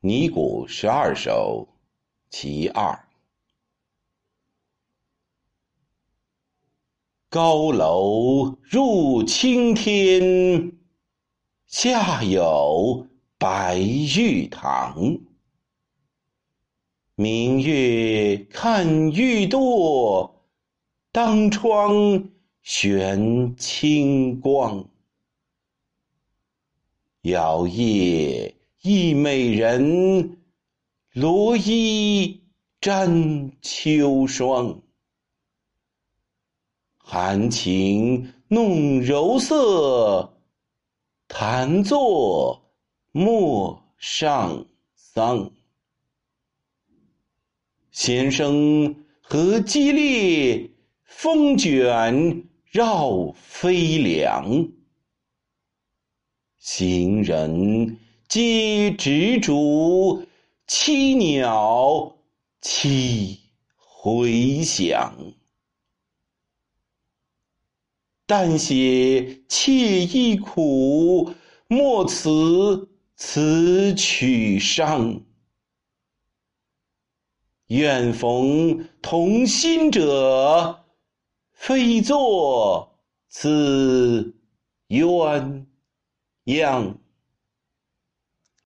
尼古十二首其二。高楼入青天，下有白玉堂。明月看玉堕，当窗悬清光。摇曳一美人，罗衣沾秋霜。含情弄柔色，弹作陌上桑。弦声何激烈，风卷绕飞梁。行人皆执烛，栖鸟栖回响。但写妾意苦，莫辞此曲伤。愿逢同心者，非作此鸳。鸯。